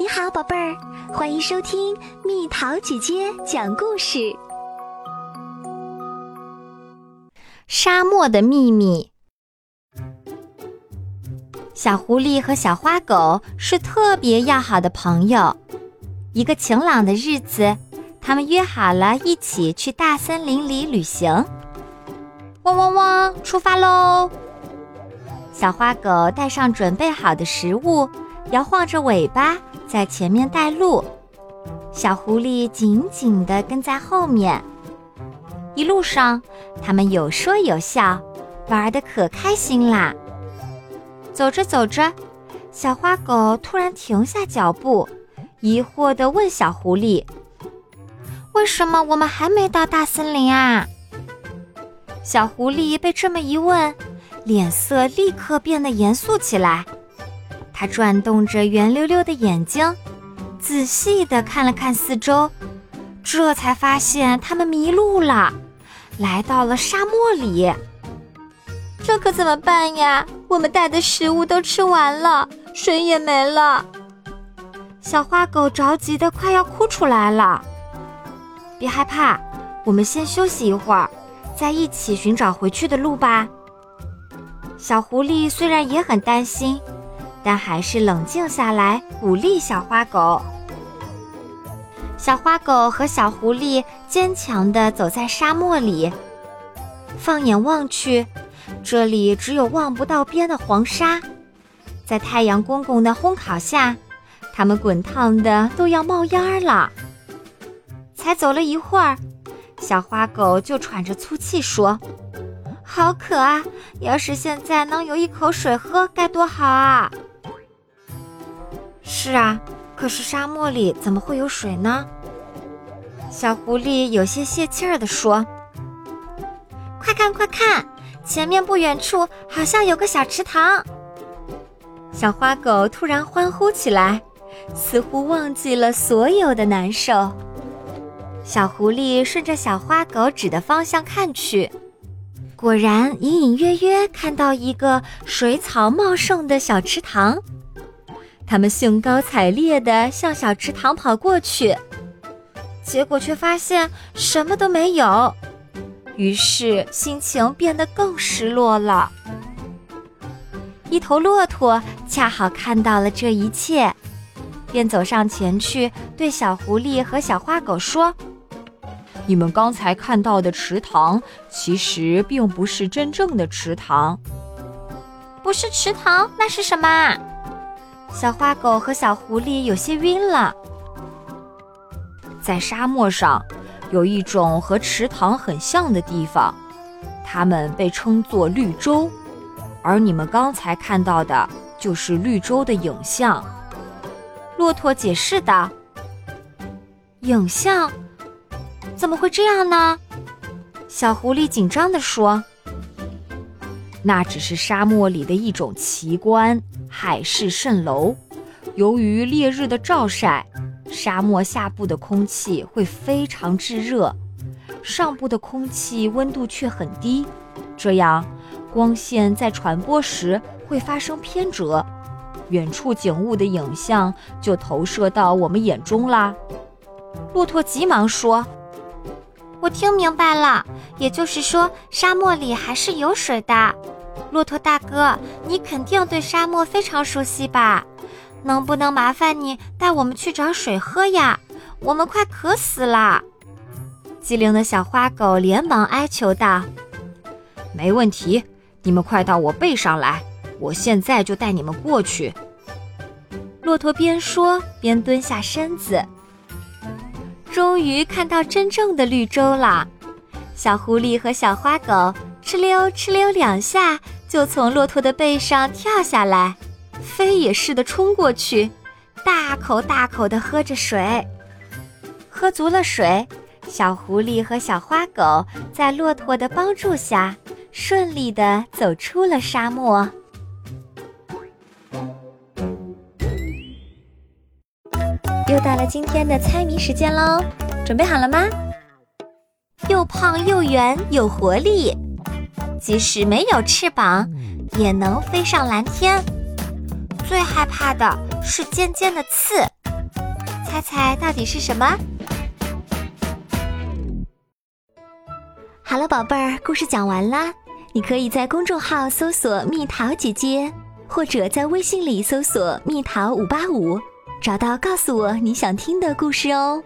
你好，宝贝儿，欢迎收听蜜桃姐姐讲故事。沙漠的秘密。小狐狸和小花狗是特别要好的朋友。一个晴朗的日子，他们约好了一起去大森林里旅行。汪汪汪，出发喽！小花狗带上准备好的食物，摇晃着尾巴。在前面带路，小狐狸紧紧地跟在后面。一路上，他们有说有笑，玩得可开心啦。走着走着，小花狗突然停下脚步，疑惑地问小狐狸：“为什么我们还没到大森林啊？”小狐狸被这么一问，脸色立刻变得严肃起来。他转动着圆溜溜的眼睛，仔细地看了看四周，这才发现他们迷路了，来到了沙漠里。这可怎么办呀？我们带的食物都吃完了，水也没了。小花狗着急得快要哭出来了。别害怕，我们先休息一会儿，再一起寻找回去的路吧。小狐狸虽然也很担心。但还是冷静下来，鼓励小花狗。小花狗和小狐狸坚强地走在沙漠里，放眼望去，这里只有望不到边的黄沙。在太阳公公的烘烤下，它们滚烫的都要冒烟了。才走了一会儿，小花狗就喘着粗气说：“好渴啊！要是现在能有一口水喝，该多好啊！”是啊，可是沙漠里怎么会有水呢？小狐狸有些泄气儿地说：“快看，快看，前面不远处好像有个小池塘。”小花狗突然欢呼起来，似乎忘记了所有的难受。小狐狸顺着小花狗指的方向看去，果然隐隐约约看到一个水草茂盛的小池塘。他们兴高采烈地向小池塘跑过去，结果却发现什么都没有，于是心情变得更失落了。一头骆驼恰好看到了这一切，便走上前去对小狐狸和小花狗说：“你们刚才看到的池塘，其实并不是真正的池塘。不是池塘，那是什么？”小花狗和小狐狸有些晕了。在沙漠上，有一种和池塘很像的地方，它们被称作绿洲，而你们刚才看到的就是绿洲的影像。骆驼解释道：“影像？怎么会这样呢？”小狐狸紧张地说：“那只是沙漠里的一种奇观。”海市蜃楼，由于烈日的照晒，沙漠下部的空气会非常炙热，上部的空气温度却很低，这样光线在传播时会发生偏折，远处景物的影像就投射到我们眼中啦。骆驼急忙说：“我听明白了，也就是说，沙漠里还是有水的。”骆驼大哥，你肯定对沙漠非常熟悉吧？能不能麻烦你带我们去找水喝呀？我们快渴死了！机灵的小花狗连忙哀求道：“没问题，你们快到我背上来，我现在就带你们过去。”骆驼边说边蹲下身子。终于看到真正的绿洲了，小狐狸和小花狗哧溜哧溜两下。就从骆驼的背上跳下来，飞也似的冲过去，大口大口地喝着水。喝足了水，小狐狸和小花狗在骆驼的帮助下，顺利地走出了沙漠。又到了今天的猜谜时间喽，准备好了吗？又胖又圆有活力。即使没有翅膀，也能飞上蓝天。最害怕的是尖尖的刺，猜猜到底是什么？好了，宝贝儿，故事讲完啦。你可以在公众号搜索“蜜桃姐姐”，或者在微信里搜索“蜜桃五八五”，找到告诉我你想听的故事哦。